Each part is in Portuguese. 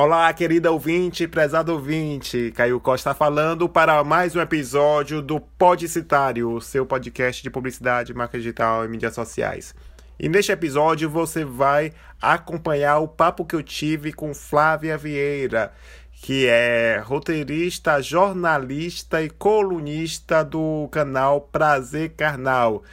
Olá, querida ouvinte, prezado ouvinte. Caio Costa falando para mais um episódio do Podcitário, seu podcast de publicidade, marca digital e mídias sociais. E neste episódio você vai acompanhar o papo que eu tive com Flávia Vieira, que é roteirista, jornalista e colunista do canal Prazer Carnal.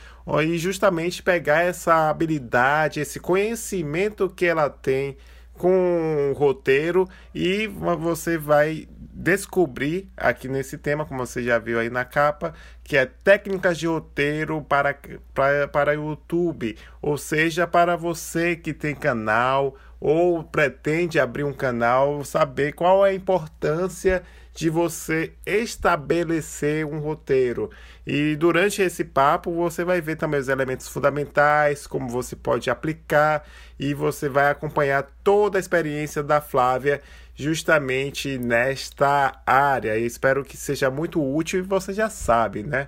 E justamente pegar essa habilidade, esse conhecimento que ela tem com o roteiro e você vai descobrir aqui nesse tema, como você já viu aí na capa, que é técnicas de roteiro para, para, para YouTube, ou seja, para você que tem canal ou pretende abrir um canal, saber qual é a importância de você estabelecer um roteiro. E durante esse papo você vai ver também os elementos fundamentais, como você pode aplicar e você vai acompanhar toda a experiência da Flávia justamente nesta área. E espero que seja muito útil e você já sabe, né?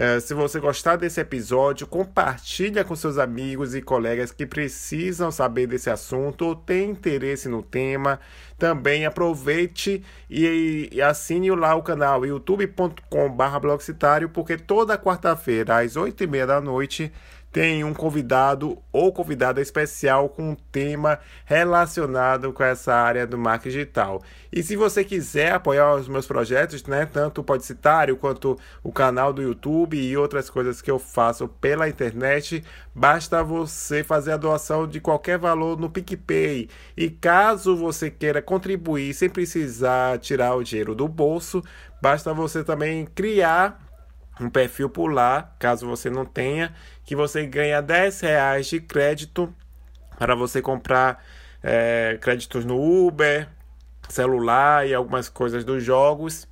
É, se você gostar desse episódio, compartilha com seus amigos e colegas que precisam saber desse assunto ou têm interesse no tema. Também aproveite e, e assine lá o canal youtube.com/blogcitário, porque toda quarta-feira às oito e meia da noite tem um convidado ou convidada especial com um tema relacionado com essa área do marketing digital. E se você quiser apoiar os meus projetos, né, tanto o Podcitário quanto o canal do YouTube e outras coisas que eu faço pela internet, basta você fazer a doação de qualquer valor no PicPay. E caso você queira contribuir sem precisar tirar o dinheiro do bolso, basta você também criar um perfil por lá, caso você não tenha, que você ganha 10 reais de crédito para você comprar é, créditos no Uber, celular e algumas coisas dos jogos.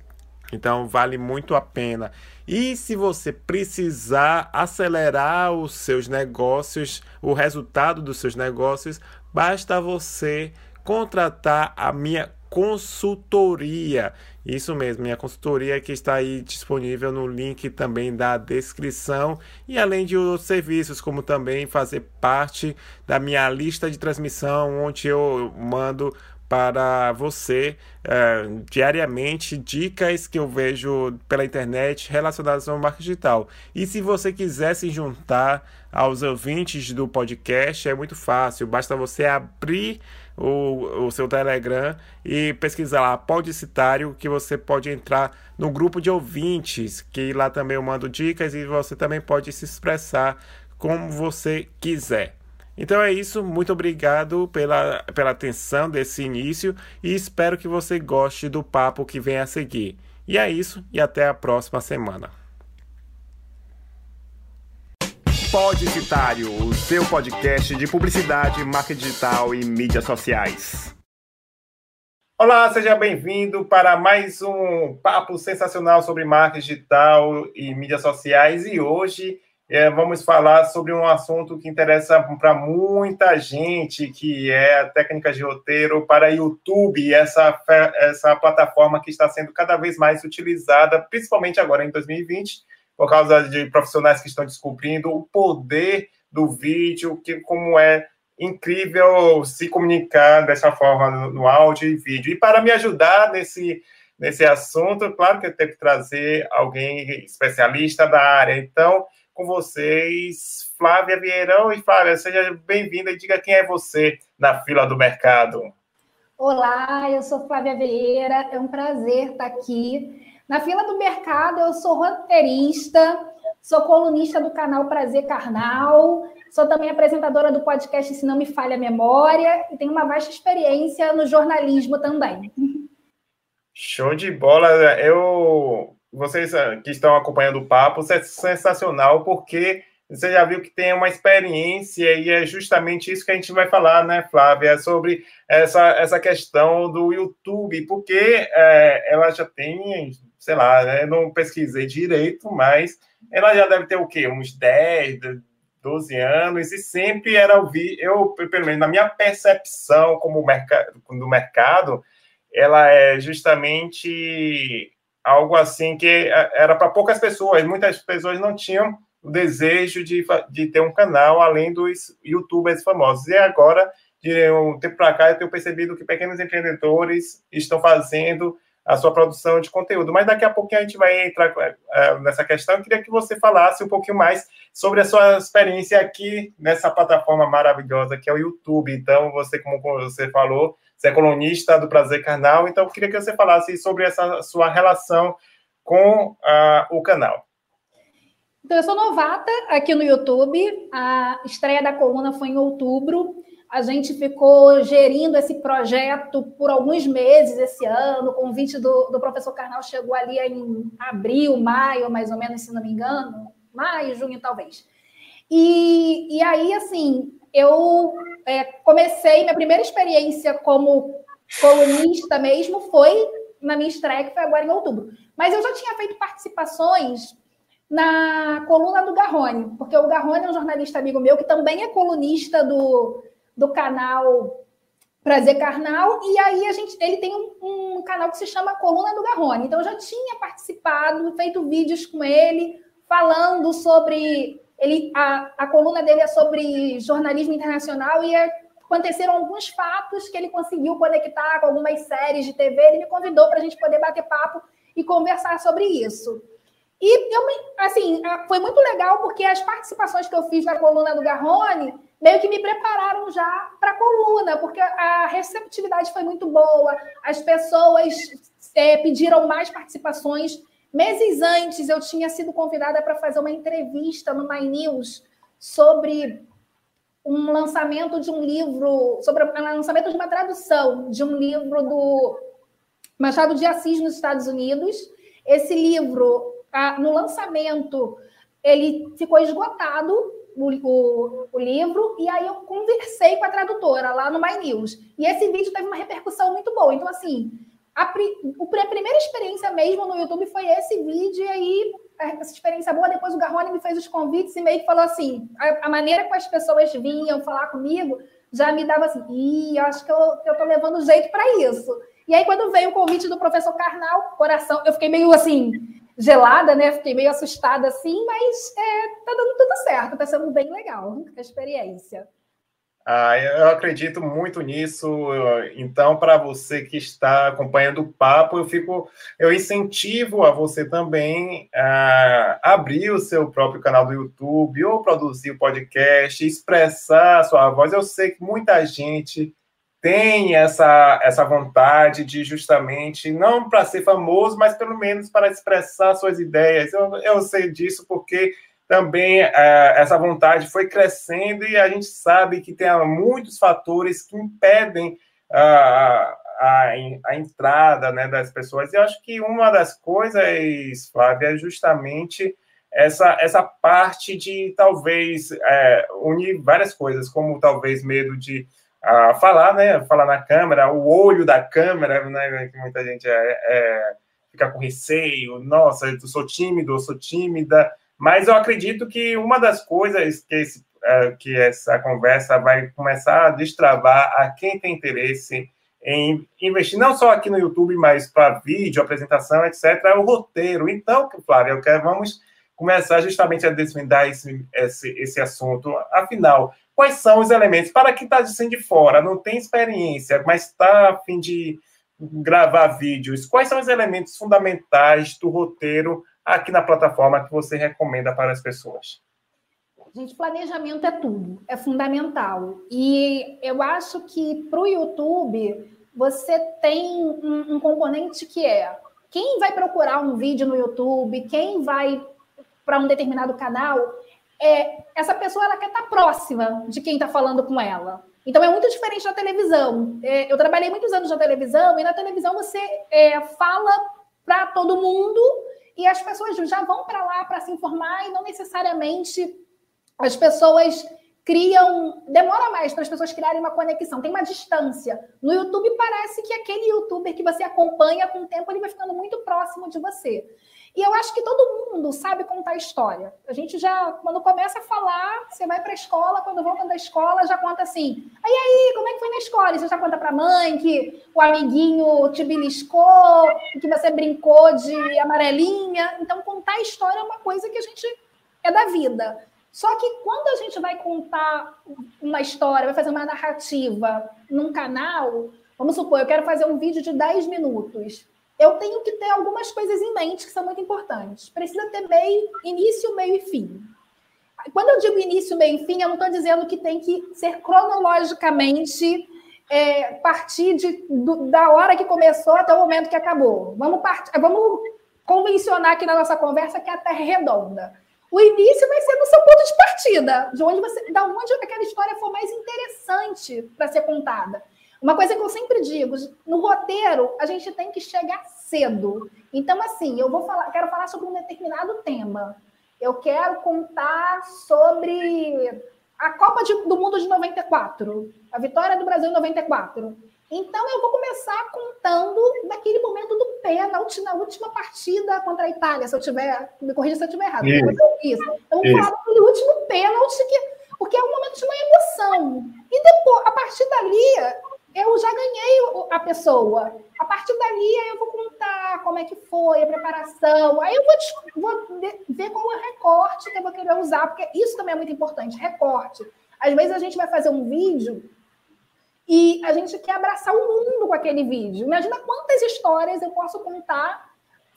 Então vale muito a pena. E se você precisar acelerar os seus negócios, o resultado dos seus negócios, basta você contratar a minha consultoria. Isso mesmo, minha consultoria que está aí disponível no link também da descrição e além de outros serviços, como também fazer parte da minha lista de transmissão, onde eu mando para você é, diariamente dicas que eu vejo pela internet relacionadas ao marketing digital. E se você quiser se juntar aos ouvintes do podcast, é muito fácil, basta você abrir o, o seu Telegram e pesquisar lá Podicitário, que você pode entrar no grupo de ouvintes, que lá também eu mando dicas e você também pode se expressar como você quiser. Então é isso, muito obrigado pela, pela atenção desse início e espero que você goste do papo que vem a seguir. E é isso, e até a próxima semana. Podicitário, o seu podcast de publicidade, marketing digital e mídias sociais. Olá, seja bem-vindo para mais um papo sensacional sobre marketing digital e mídias sociais. E hoje é, vamos falar sobre um assunto que interessa para muita gente, que é a técnica de roteiro para YouTube, essa, essa plataforma que está sendo cada vez mais utilizada, principalmente agora em 2020, por causa de profissionais que estão descobrindo o poder do vídeo, que como é incrível se comunicar dessa forma no, áudio e vídeo. E para me ajudar nesse nesse assunto, claro que eu tenho que trazer alguém especialista da área. Então, com vocês, Flávia Vieirão. E Flávia, seja bem-vinda e diga quem é você na fila do mercado. Olá, eu sou Flávia Vieira, é um prazer estar aqui. Na fila do mercado, eu sou roteirista, sou colunista do canal Prazer Carnal, sou também apresentadora do podcast Se Não Me Falha a Memória e tenho uma vasta experiência no jornalismo também. Show de bola! Eu vocês ah, que estão acompanhando o papo, isso é sensacional, porque você já viu que tem uma experiência e é justamente isso que a gente vai falar, né, Flávia, sobre essa, essa questão do YouTube, porque é, ela já tem, sei lá, né, não pesquisei direito, mas ela já deve ter o quê? Uns 10, 12 anos, e sempre era ouvir, eu, pelo menos na minha percepção como do mercado, ela é justamente algo assim que é, era para poucas pessoas, muitas pessoas não tinham o desejo de, de ter um canal além dos youtubers famosos. E agora de um tempo para cá, eu tenho percebido que pequenos empreendedores estão fazendo a sua produção de conteúdo. Mas daqui a pouquinho a gente vai entrar uh, nessa questão. Eu queria que você falasse um pouquinho mais sobre a sua experiência aqui nessa plataforma maravilhosa que é o YouTube. Então, você, como você falou, você é colunista do Prazer Carnal, então eu queria que você falasse sobre essa sua relação com uh, o canal. Então, eu sou novata aqui no YouTube. A estreia da coluna foi em outubro. A gente ficou gerindo esse projeto por alguns meses esse ano. O convite do, do professor Carnal chegou ali em abril, maio, mais ou menos, se não me engano. Maio, junho, talvez. E, e aí, assim, eu é, comecei, minha primeira experiência como colunista mesmo foi na minha estreia, que foi agora em outubro. Mas eu já tinha feito participações na coluna do Garrone, porque o Garrone é um jornalista amigo meu que também é colunista do, do canal Prazer Carnal, e aí a gente, ele tem um, um, canal que se chama Coluna do Garrone. Então eu já tinha participado, feito vídeos com ele, falando sobre. Ele, a, a coluna dele é sobre jornalismo internacional e aconteceram alguns fatos que ele conseguiu conectar com algumas séries de TV. Ele me convidou para a gente poder bater papo e conversar sobre isso. E eu, assim, foi muito legal porque as participações que eu fiz na coluna do Garrone meio que me prepararam já para a coluna, porque a receptividade foi muito boa, as pessoas é, pediram mais participações. Meses antes, eu tinha sido convidada para fazer uma entrevista no My News sobre um lançamento de um livro, sobre o lançamento de uma tradução de um livro do Machado de Assis nos Estados Unidos. Esse livro, no lançamento, ele ficou esgotado o, o, o, livro, e aí eu conversei com a tradutora lá no My News. E esse vídeo teve uma repercussão muito boa. Então, assim, a, a primeira experiência mesmo no YouTube foi esse vídeo, e aí essa experiência boa. Depois o Garrone me fez os convites e meio que falou assim: a, a maneira como as pessoas vinham falar comigo já me dava assim, ih, acho que eu, eu tô levando jeito para isso. E aí, quando veio o convite do professor Karnal, coração, eu fiquei meio assim, gelada, né? Fiquei meio assustada assim, mas é, tá dando tudo certo, tá sendo bem legal a experiência. Ah, eu acredito muito nisso. Então, para você que está acompanhando o papo, eu fico, eu incentivo a você também a abrir o seu próprio canal do YouTube ou produzir o podcast, expressar a sua voz. Eu sei que muita gente tem essa, essa vontade de justamente, não para ser famoso, mas pelo menos para expressar suas ideias. Eu, eu sei disso porque também é, essa vontade foi crescendo e a gente sabe que tem muitos fatores que impedem a, a, a entrada né, das pessoas. E eu acho que uma das coisas, Flávia, é justamente essa, essa parte de talvez é, unir várias coisas, como talvez medo de a falar, né? Falar na câmera, o olho da câmera, né? Que muita gente é, é, fica com receio, nossa, eu sou tímido, eu sou tímida, mas eu acredito que uma das coisas que, esse, é, que essa conversa vai começar a destravar a quem tem interesse em investir, não só aqui no YouTube, mas para vídeo, apresentação, etc., é o roteiro. Então, Flávia, eu quero, vamos começar justamente a desvendar esse, esse, esse assunto. Afinal, quais são os elementos? Para quem está de de fora, não tem experiência, mas está a fim de gravar vídeos, quais são os elementos fundamentais do roteiro aqui na plataforma que você recomenda para as pessoas? Gente, planejamento é tudo, é fundamental. E eu acho que para o YouTube você tem um, um componente que é quem vai procurar um vídeo no YouTube, quem vai para um determinado canal, é, essa pessoa ela quer estar próxima de quem está falando com ela. Então é muito diferente da televisão. É, eu trabalhei muitos anos na televisão e na televisão você é, fala para todo mundo e as pessoas já vão para lá para se informar e não necessariamente as pessoas criam. Demora mais para as pessoas criarem uma conexão, tem uma distância. No YouTube parece que aquele youtuber que você acompanha com o tempo ele vai ficando muito próximo de você. E eu acho que todo mundo sabe contar história. A gente já, quando começa a falar, você vai para a escola, quando volta da escola, já conta assim. Aí, aí, como é que foi na escola? E você já conta para a mãe que o amiguinho te beliscou, que você brincou de amarelinha. Então, contar história é uma coisa que a gente é da vida. Só que quando a gente vai contar uma história, vai fazer uma narrativa num canal, vamos supor, eu quero fazer um vídeo de 10 minutos. Eu tenho que ter algumas coisas em mente que são muito importantes. Precisa ter meio, início, meio e fim. Quando eu digo início, meio e fim, eu não estou dizendo que tem que ser cronologicamente é, partir de, do, da hora que começou até o momento que acabou. Vamos, part, vamos convencionar aqui na nossa conversa que a Terra é redonda. O início vai ser no seu ponto de partida, de onde você, da onde aquela história for mais interessante para ser contada. Uma coisa que eu sempre digo, no roteiro a gente tem que chegar cedo. Então, assim, eu vou falar, quero falar sobre um determinado tema. Eu quero contar sobre a Copa de, do Mundo de 94, a vitória do Brasil em 94. Então, eu vou começar contando daquele momento do pênalti na última partida contra a Itália, se eu tiver, me corrija se eu estiver errado. Isso. Isso. Então, vou falar daquele último pênalti, que, porque é um momento de uma emoção. E depois, a partir dali, eu já ganhei a pessoa. A partir dali, eu vou contar como é que foi a preparação. Aí eu vou, vou ver qual é o recorte que eu vou querer usar, porque isso também é muito importante, recorte. Às vezes a gente vai fazer um vídeo e a gente quer abraçar o mundo com aquele vídeo. Imagina quantas histórias eu posso contar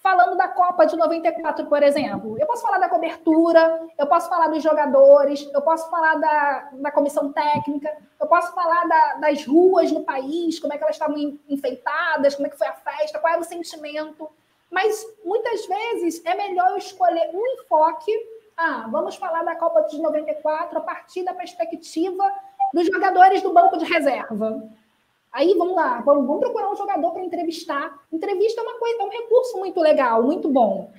falando da Copa de 94, por exemplo. Eu posso falar da cobertura, eu posso falar dos jogadores, eu posso falar da, da comissão técnica, eu posso falar da, das ruas no país, como é que elas estavam enfeitadas, como é que foi a festa, qual era o sentimento. Mas muitas vezes é melhor eu escolher um enfoque. Ah, vamos falar da Copa de 94 a partir da perspectiva dos jogadores do banco de reserva. Aí vamos lá, vamos, vamos procurar um jogador para entrevistar. Entrevista é uma coisa, é um recurso muito legal, muito bom.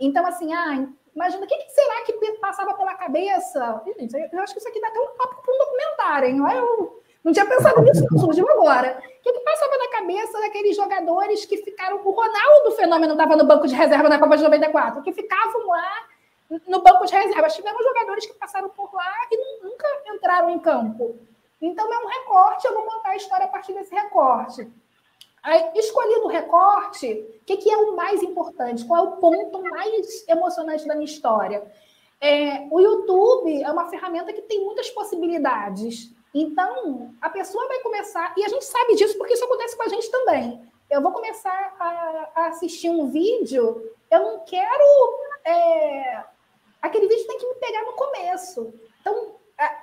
Então, assim, ah, imagina, o que, que, será que passava pela cabeça? Eu acho que isso aqui dá até um papo para um documentário, hein? Eu não tinha pensado nisso, surgiu agora. O que, que passava na cabeça daqueles jogadores que ficaram. O Ronaldo Fenômeno estava no banco de reserva na Copa de 94, que ficavam lá no banco de reserva. Tivemos jogadores que passaram por lá e nunca entraram em campo. Então, é um recorte, eu vou contar a história a partir desse recorte. Aí, escolhido o recorte, o que, que, é o mais importante? Qual é o ponto mais emocionante da minha história? É, o YouTube é uma ferramenta que tem muitas possibilidades. Então, a pessoa vai começar, e a gente sabe disso porque isso acontece com a gente também. Eu vou começar a, a assistir um vídeo, eu não quero. É, aquele vídeo tem que me pegar no começo. Então,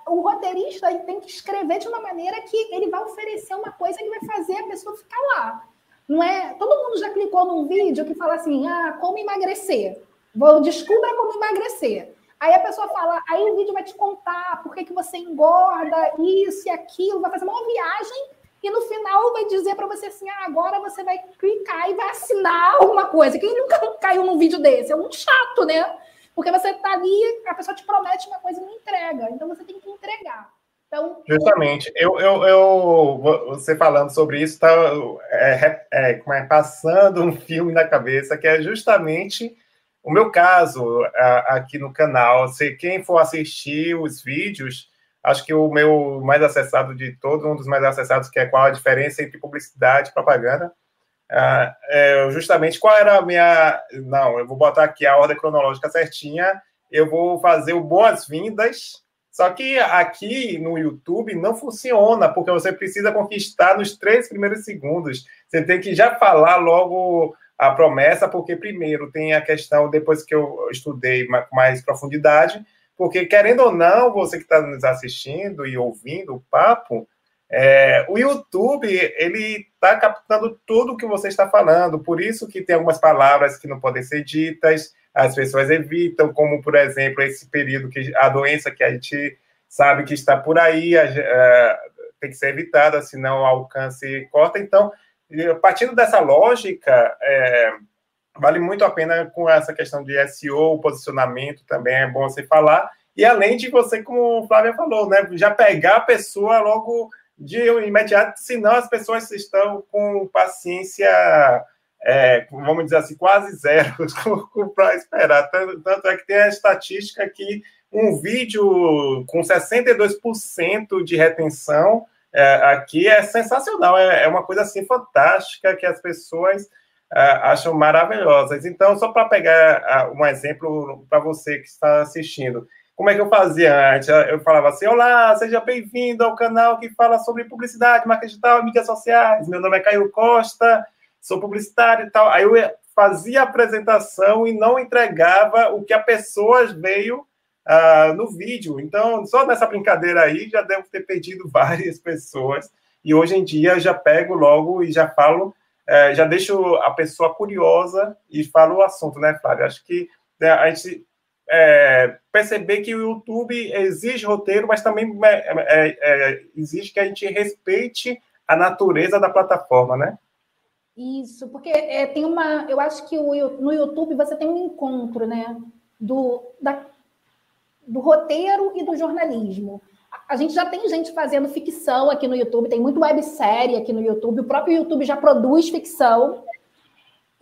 o roteirista tem que escrever de uma maneira que ele vai oferecer uma coisa que vai fazer a pessoa ficar lá. Não é? Todo mundo já clicou num vídeo que fala assim: ah, como emagrecer. Vou descubra como emagrecer. Aí a pessoa fala, aí o vídeo vai te contar por que, que você engorda, isso e aquilo, vai fazer uma viagem e no final vai dizer para você assim: ah, agora você vai clicar e vai assinar alguma coisa. Quem nunca caiu num vídeo desse? É muito chato, né? Porque você está ali, a pessoa te promete uma coisa e não entrega. Então você tem que entregar. Então, Justamente, eu, eu, eu você falando sobre isso, está é, é, como é, passando um filme na cabeça que é justamente o meu caso a, aqui no canal. Se quem for assistir os vídeos, acho que o meu mais acessado de todos, um dos mais acessados, que é qual a diferença entre publicidade e propaganda, ah, é, justamente qual era a minha. Não, eu vou botar aqui a ordem cronológica certinha. Eu vou fazer o boas-vindas. Só que aqui no YouTube não funciona, porque você precisa conquistar nos três primeiros segundos. Você tem que já falar logo a promessa, porque primeiro tem a questão, depois que eu estudei com mais profundidade, porque querendo ou não, você que está nos assistindo e ouvindo o papo, é, o YouTube, ele está captando tudo o que você está falando, por isso que tem algumas palavras que não podem ser ditas, as pessoas evitam, como, por exemplo, esse período que a doença que a gente sabe que está por aí, a, a, é, tem que ser evitada, senão o alcance corta. Então, partindo dessa lógica, é, vale muito a pena com essa questão de SEO, posicionamento também é bom você falar, e além de você, como o Flávia falou, né, já pegar a pessoa logo de imediato, senão as pessoas estão com paciência, é, vamos dizer assim, quase zero para esperar. Tanto, tanto, é que tem a estatística que um vídeo com 62% de retenção é, aqui é sensacional, é, é, uma coisa assim fantástica que as pessoas é, acham maravilhosas. Então, só para pegar um exemplo para você que está assistindo, como é que eu fazia antes? Eu falava assim: Olá, seja bem-vindo ao canal que fala sobre publicidade, marketing digital e mídias sociais. Meu nome é Caio Costa, sou publicitário e tal. Aí eu fazia a apresentação e não entregava o que a pessoa veio uh, no vídeo. Então, só nessa brincadeira aí, já devo ter perdido várias pessoas. E hoje em dia já pego logo e já falo, uh, já deixo a pessoa curiosa e falo o assunto, né, Flávio? Acho que né, a gente é, perceber que o YouTube exige roteiro, mas também é, é, é, exige que a gente respeite a natureza da plataforma, né? Isso, porque é, tem uma. Eu acho que o, no YouTube você tem um encontro, né? Do, da, do roteiro e do jornalismo. A gente já tem gente fazendo ficção aqui no YouTube, tem muito websérie aqui no YouTube, o próprio YouTube já produz ficção.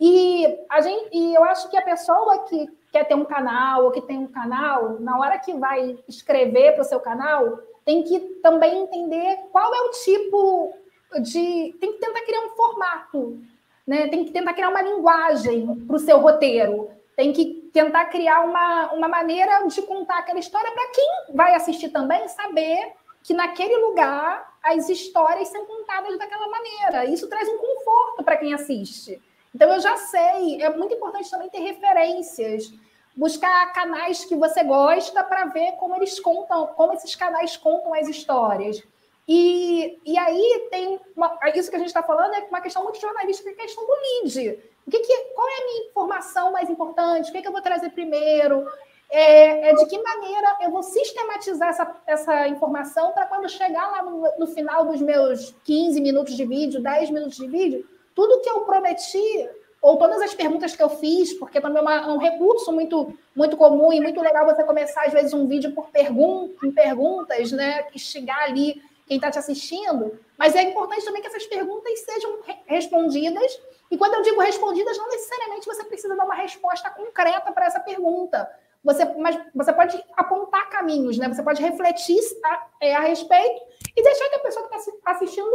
E, a gente, e eu acho que a pessoa que quer ter um canal ou que tem um canal, na hora que vai escrever para o seu canal, tem que também entender qual é o tipo de. Tem que tentar criar um formato, né? tem que tentar criar uma linguagem para o seu roteiro, tem que tentar criar uma, uma maneira de contar aquela história para quem vai assistir também saber que naquele lugar as histórias são contadas daquela maneira. Isso traz um conforto para quem assiste. Então eu já sei, é muito importante também ter referências, buscar canais que você gosta para ver como eles contam, como esses canais contam as histórias. E, e aí tem uma, isso que a gente está falando é uma questão muito jornalística, é a questão do lead. O que, que qual é a minha informação mais importante? O que, que eu vou trazer primeiro? É, é, de que maneira eu vou sistematizar essa, essa informação para quando chegar lá no, no, final dos meus 15 minutos de vídeo, 10 minutos de vídeo, tudo que eu prometi, ou todas as perguntas que eu fiz, porque também é, é um recurso muito, muito comum e muito legal você começar, às vezes, um vídeo por pergunta, em perguntas, né? Instigar ali quem está te assistindo. Mas é importante também que essas perguntas sejam respondidas. E quando eu digo respondidas, não necessariamente você precisa dar uma resposta concreta para essa pergunta. Você, mas você pode apontar caminhos, né? Você pode refletir a, é, a respeito e deixar que a pessoa que está assistindo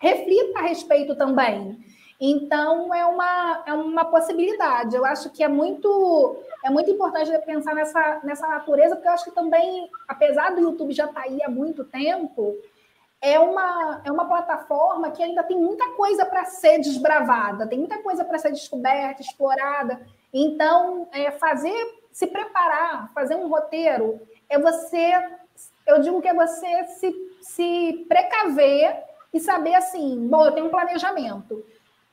reflita a respeito também. Então, é uma, é uma possibilidade. Eu acho que é muito, é muito importante pensar nessa, nessa natureza, porque eu acho que também, apesar do YouTube já estar tá aí há muito tempo, é uma, é uma plataforma que ainda tem muita coisa para ser desbravada, tem muita coisa para ser descoberta, explorada. Então, é fazer, se preparar, fazer um roteiro, é você, eu digo que é você se, se precaver e saber assim, bom, eu tenho um planejamento.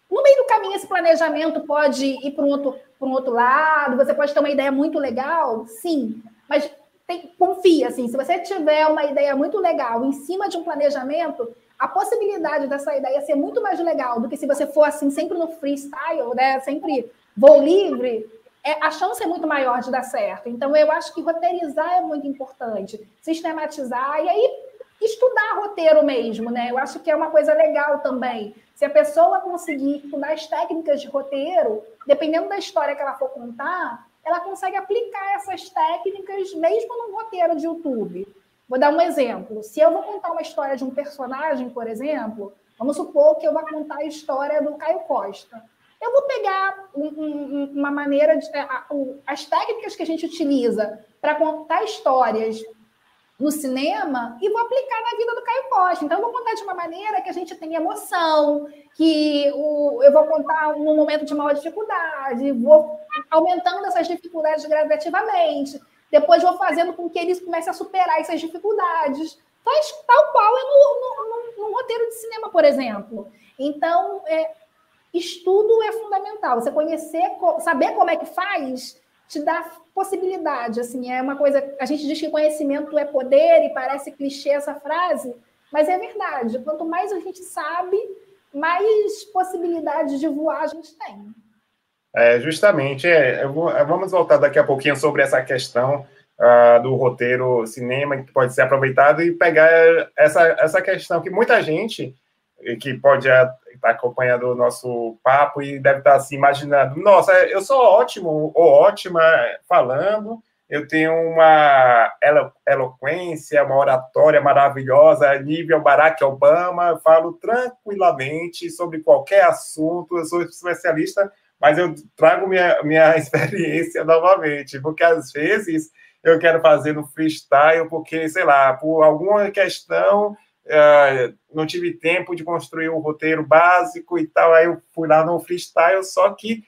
No meio do caminho, esse planejamento pode ir para um outro, um outro lado, você pode ter uma ideia muito legal, sim, mas tem, confia, assim, se você tiver uma ideia muito legal em cima de um planejamento, a possibilidade dessa ideia ser muito mais legal do que se você for assim, sempre no freestyle, né? Sempre vou livre, é, a chance é muito maior de dar certo. Então, eu acho que roteirizar é muito importante, sistematizar, e aí estudar roteiro mesmo, né? Eu acho que é uma coisa legal também. Se a pessoa conseguir estudar as técnicas de roteiro, dependendo da história que ela for contar, ela consegue aplicar essas técnicas mesmo num roteiro de YouTube. Vou dar um exemplo. Se eu vou contar uma história de um personagem, por exemplo, vamos supor que eu vou contar a história do Caio Costa. Eu vou pegar um, um, uma maneira de. A, as técnicas que a gente utiliza para contar histórias no cinema e vou aplicar na vida do Caio Costa. Então, eu vou contar de uma maneira que a gente tenha emoção, que o, eu vou contar num momento de maior dificuldade, vou aumentando essas dificuldades gradativamente, depois vou fazendo com que eles comecem a superar essas dificuldades, faz tal qual é no, no, no, no roteiro de cinema, por exemplo. Então, é, estudo é fundamental. Você conhecer, saber como é que faz, te dá possibilidade. Assim, é uma coisa. A gente diz que conhecimento é poder e parece clichê essa frase, mas é verdade. Quanto mais a gente sabe, mais possibilidades de voar a gente tem. É, justamente, é, vou, vamos voltar daqui a pouquinho sobre essa questão uh, do roteiro cinema que pode ser aproveitado e pegar essa, essa questão que muita gente que pode estar acompanhando o nosso papo e deve estar assim imaginando, nossa, eu sou ótimo ou ótima falando, eu tenho uma elo eloquência, uma oratória maravilhosa, nível Barack Obama, eu falo tranquilamente sobre qualquer assunto, eu sou especialista, mas eu trago minha, minha experiência novamente, porque às vezes eu quero fazer no freestyle, porque, sei lá, por alguma questão, uh, não tive tempo de construir o um roteiro básico e tal, aí eu fui lá no freestyle, só que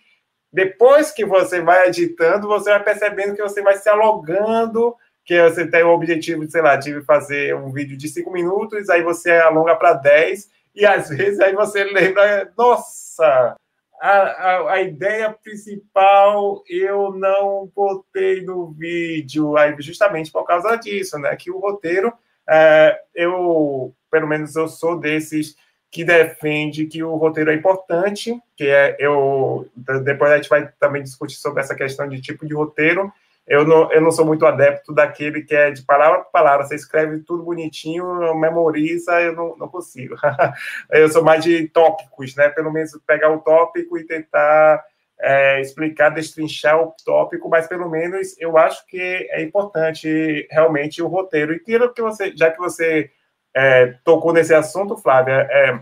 depois que você vai editando, você vai percebendo que você vai se alongando, que você tem o objetivo de, sei lá, de fazer um vídeo de cinco minutos, aí você alonga para 10, e às vezes aí você lembra, nossa, a, a, a, ideia principal eu não botei no vídeo, aí justamente por causa disso, né? Que o roteiro, é, eu, pelo menos eu sou desses que defende que o roteiro é importante, que é eu depois a gente vai também discutir sobre essa questão de tipo de roteiro, eu não, eu não sou muito adepto daquele que é de palavra por palavra, você escreve tudo bonitinho, memoriza, eu não, não consigo. eu sou mais de tópicos, né? Pelo menos pegar o tópico e tentar é, explicar, destrinchar o tópico, mas pelo menos eu acho que é importante realmente o roteiro. E tira que você, já que você é, tocou nesse assunto, Flávia, é,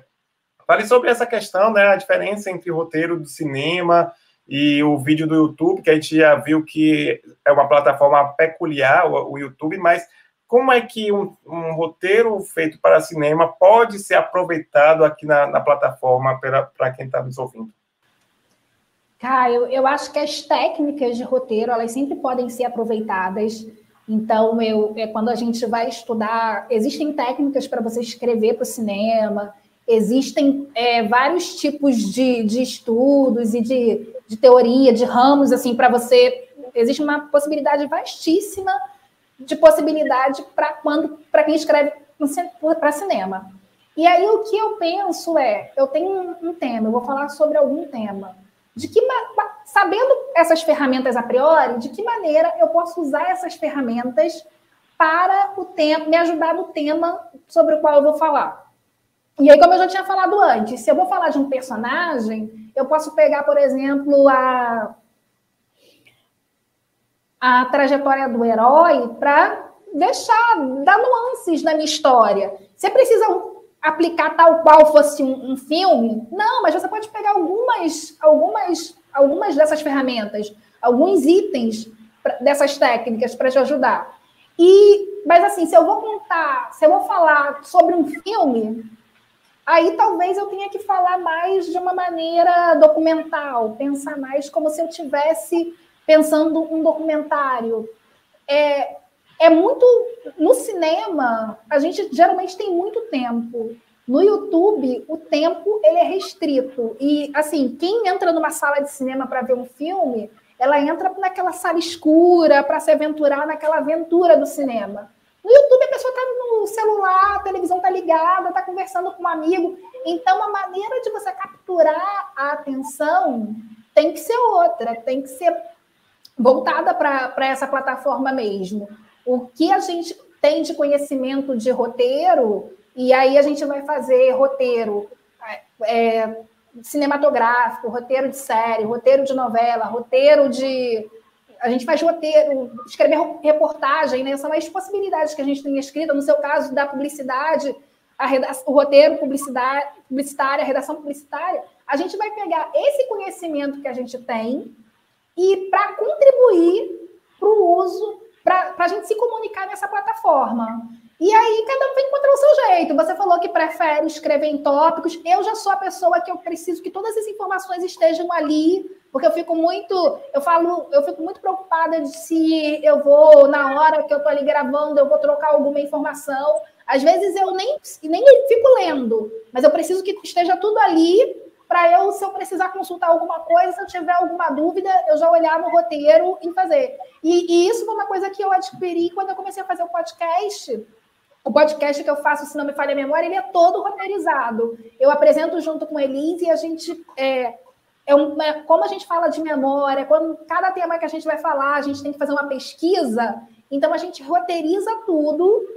fale sobre essa questão, né? A diferença entre roteiro do cinema e o vídeo do YouTube, que a gente já viu que é uma plataforma peculiar, o, o YouTube, mas como é que um, um, roteiro feito para cinema pode ser aproveitado aqui na, na plataforma para quem está nos ouvindo? Caio, eu acho que as técnicas de roteiro elas sempre podem ser aproveitadas. Então, eu, é quando a gente vai estudar, existem técnicas para você escrever para o cinema, existem é, vários tipos de, de estudos e de de teoria, de ramos, assim, para você. Existe uma possibilidade vastíssima de possibilidade para quando para quem escreve para cinema. E aí o que eu penso é, eu tenho um tema, eu vou falar sobre algum tema. De que sabendo essas ferramentas a priori, de que maneira eu posso usar essas ferramentas para o tema, me ajudar no tema sobre o qual eu vou falar. E aí, como eu já tinha falado antes, se eu vou falar de um personagem, eu posso pegar, por exemplo, a, a trajetória do herói para deixar, dar nuances na minha história. Você precisa aplicar tal qual fosse um, um, filme? Não, mas você pode pegar algumas, algumas, algumas dessas ferramentas, alguns itens pra, dessas técnicas para te ajudar. E, mas assim, se eu vou contar, se eu vou falar sobre um filme, Aí talvez eu tenha que falar mais de uma maneira documental, pensar mais como se eu tivesse pensando um documentário. É, é muito no cinema a gente geralmente tem muito tempo. No YouTube o tempo ele é restrito e assim quem entra numa sala de cinema para ver um filme, ela entra naquela sala escura para se aventurar naquela aventura do cinema. No YouTube, a pessoa está no celular, a televisão está ligada, está conversando com um amigo. Então, a maneira de você capturar a atenção tem que ser outra, tem que ser voltada para essa plataforma mesmo. O que a gente tem de conhecimento de roteiro, e aí a gente vai fazer roteiro é, cinematográfico, roteiro de série, roteiro de novela, roteiro de a gente faz roteiro, escrever reportagem, né? São as possibilidades que a gente tem escrita. No seu caso, da publicidade, redação, o roteiro publicidade, publicitário, a redação publicitária. A gente vai pegar esse conhecimento que a gente tem e para contribuir para o uso, para a gente se comunicar nessa plataforma. E aí cada um vai encontrar o seu jeito. Você falou que prefere escrever em tópicos. Eu já sou a pessoa que eu preciso que todas as informações estejam ali, porque eu fico muito, eu falo, eu fico muito preocupada de se eu vou na hora que eu tô ali gravando, eu vou trocar alguma informação. Às vezes eu nem nem fico lendo, mas eu preciso que esteja tudo ali para eu, se eu precisar consultar alguma coisa, se eu tiver alguma dúvida, eu já olhar no roteiro e fazer. E, e isso foi uma coisa que eu adquiri quando eu comecei a fazer o podcast o podcast que eu faço, se não me falha a memória, ele é todo roteirizado. Eu apresento junto com Elise e a gente. É, é uma, como a gente fala de memória, quando cada tema que a gente vai falar, a gente tem que fazer uma pesquisa, então a gente roteiriza tudo.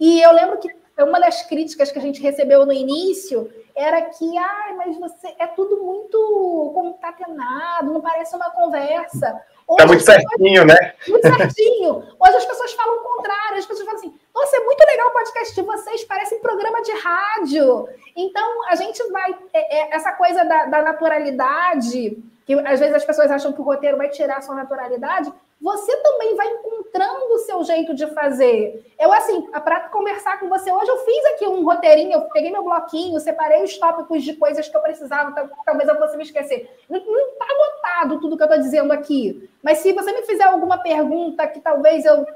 E eu lembro que uma das críticas que a gente recebeu no início era que, ah, mas você é tudo muito concatenado, não parece uma conversa. Hoje tá muito certinho, né? Muito certinho. Hoje as pessoas falam o contrário, as pessoas falam assim: nossa, é muito legal o podcast de vocês, parece um programa de rádio. Então, a gente vai. É, é, essa coisa da, da, naturalidade, que às vezes as pessoas acham que o roteiro vai tirar a sua naturalidade, você também vai encontrando o seu jeito de fazer. Eu, assim, para conversar com você hoje, eu fiz aqui um roteirinho, eu peguei meu bloquinho, separei os tópicos de coisas que eu precisava, talvez eu fosse me esquecer. Não está anotado tudo que eu estou dizendo aqui, mas se você me fizer alguma pergunta que talvez eu.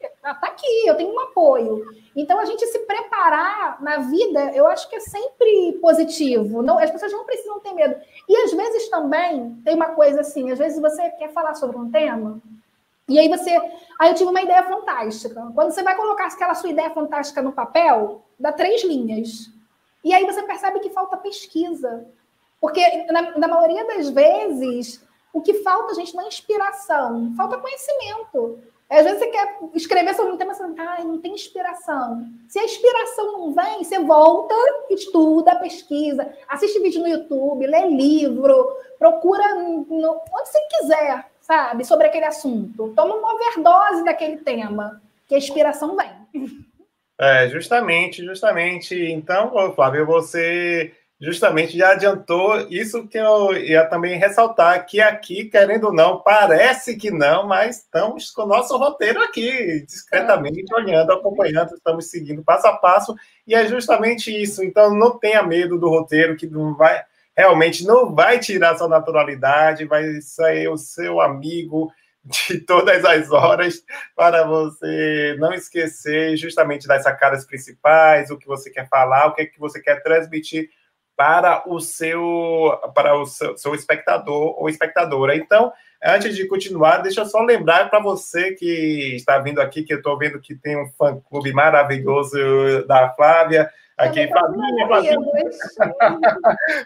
Está aqui, eu tenho um apoio. Então, a gente se preparar na vida, eu acho que é sempre positivo. Não, as pessoas não precisam ter medo. E às vezes também tem uma coisa assim: às vezes você quer falar sobre um tema, e aí você. Aí eu tive uma ideia fantástica. Quando você vai colocar aquela sua ideia fantástica no papel, dá três linhas. E aí você percebe que falta pesquisa. Porque, na, na maioria das vezes, o que falta, gente, não é inspiração, falta conhecimento. Às vezes você quer escrever sobre um tema, você ah, não tem inspiração. Se a inspiração não vem, você volta, estuda, pesquisa, assiste vídeo no YouTube, lê livro, procura no, onde você quiser sabe, sobre aquele assunto. Toma uma overdose daquele tema, que a inspiração vem. É, justamente, justamente. Então, Flávio, você justamente já adiantou isso que eu ia também ressaltar, que aqui, querendo ou não, parece que não, mas estamos com o nosso roteiro aqui, discretamente olhando, acompanhando, estamos seguindo passo a passo, e é justamente isso. Então, não tenha medo do roteiro, que não vai realmente não vai tirar sua naturalidade, vai ser o seu amigo de todas as horas para você não esquecer justamente das sacadas principais, o que você quer falar, o que, é que você quer transmitir para o seu para o seu, seu espectador ou espectadora. Então, antes de continuar, deixa eu só lembrar para você que está vindo aqui, que eu estou vendo que tem um fã-clube maravilhoso da Flávia, Aqui, família, família.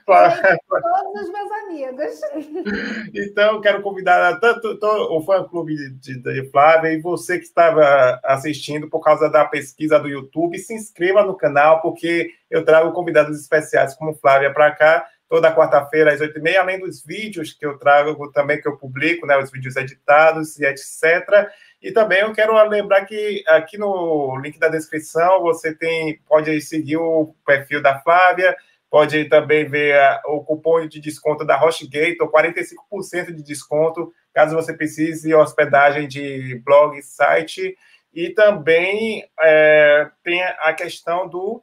Todos os meus amigos. Então, quero convidar tanto o fã-clube de, de Flávia e você que estava assistindo por causa da pesquisa do YouTube, se inscreva no canal, porque eu trago convidados especiais como Flávia para cá toda quarta-feira às oito e meia, além dos vídeos que eu trago também, que eu publico, né, os vídeos editados e etc. E também eu quero lembrar que aqui no link da descrição você tem pode seguir o perfil da Flávia, pode também ver o cupom de desconto da ou 45% de desconto, caso você precise hospedagem de blog, site. E também é, tem a questão do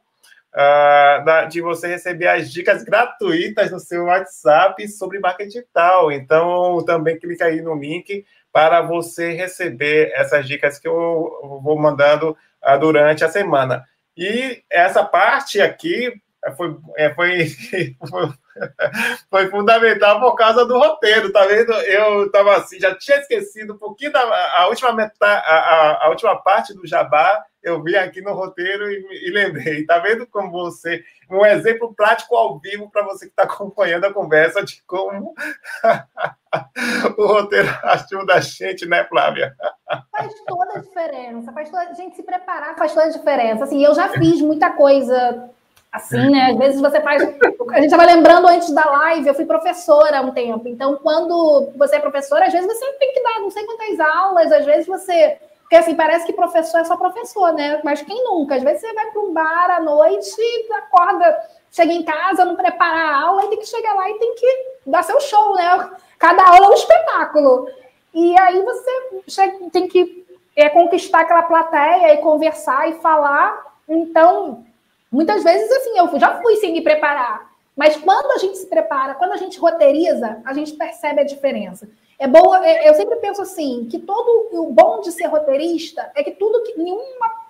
uh, da, de você receber as dicas gratuitas no seu WhatsApp sobre marketing digital. Então, também clica aí no link para você receber essas dicas que eu vou mandando uh, durante a semana. E essa parte aqui foi, é, foi, foi, fundamental por causa do roteiro, tá vendo? Eu estava assim, já tinha esquecido um pouquinho da a última, metade, a, a, a, última parte do Jabá, eu vi aqui no roteiro e, e lembrei. Tá vendo como você. Um exemplo prático ao vivo para você que está acompanhando a conversa de como o roteiro ajuda a gente, né, Flávia? Faz toda a diferença. Faz toda... A gente se preparar faz toda a diferença. Assim, eu já fiz muita coisa assim, né? Às vezes você faz. A gente estava lembrando antes da live, eu fui professora há um tempo. Então, quando você é professora, às vezes você tem que dar não sei quantas aulas, às vezes você. Porque assim, parece que professor é só professor, né? Mas quem nunca? Às vezes você vai para um bar à noite, acorda, chega em casa, não prepara a aula, e tem que chegar lá e tem que dar seu show, né? Cada aula é um espetáculo. E aí você tem que é, conquistar aquela plateia e conversar e falar. Então, Muitas vezes, assim, eu já fui sem me preparar. Mas quando a gente se prepara, quando a gente roteiriza, a gente percebe a diferença. É boa, é, eu sempre penso assim, que todo o bom de ser roteirista é que tudo que nenhum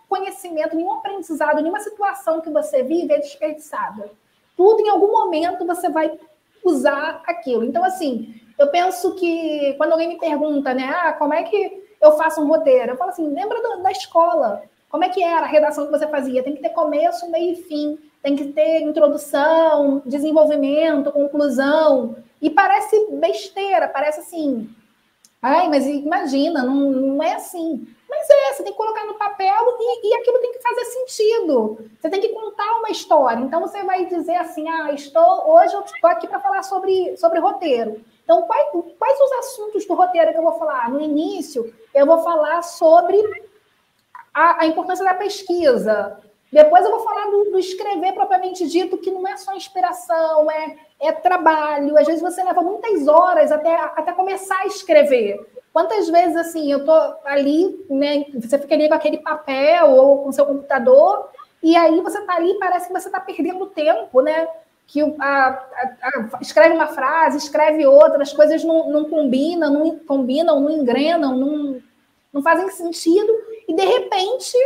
conhecimento, nenhum aprendizado, nenhuma situação que você vive é desperdiçada. Tudo em algum momento você vai usar aquilo. Então assim, eu penso que quando alguém me pergunta, né, ah, como é que eu faço um roteiro? Eu falo assim, lembra da escola. Como é que era a redação que você fazia? Tem que ter começo, meio e fim, tem que ter introdução, desenvolvimento, conclusão. E parece besteira, parece assim. Ai, mas imagina, não, não é assim. Mas é, você tem que colocar no papel e, e aquilo tem que fazer sentido. Você tem que contar uma história. Então você vai dizer assim: ah, estou hoje eu estou aqui para falar sobre, sobre roteiro. Então, quais, quais os assuntos do roteiro que eu vou falar? No início, eu vou falar sobre a, a importância da pesquisa. Depois eu vou falar do, do, escrever propriamente dito, que não é só inspiração, é, é trabalho. Às vezes você leva muitas horas até, até começar a escrever. Quantas vezes, assim, eu tô ali, né, você fica ali com aquele papel ou com seu computador, e aí você tá ali parece que você está perdendo tempo, né? Que a, a, a, escreve uma frase, escreve outra, as coisas não, não combinam, não combinam, não engrenam, não, não fazem sentido, e de repente,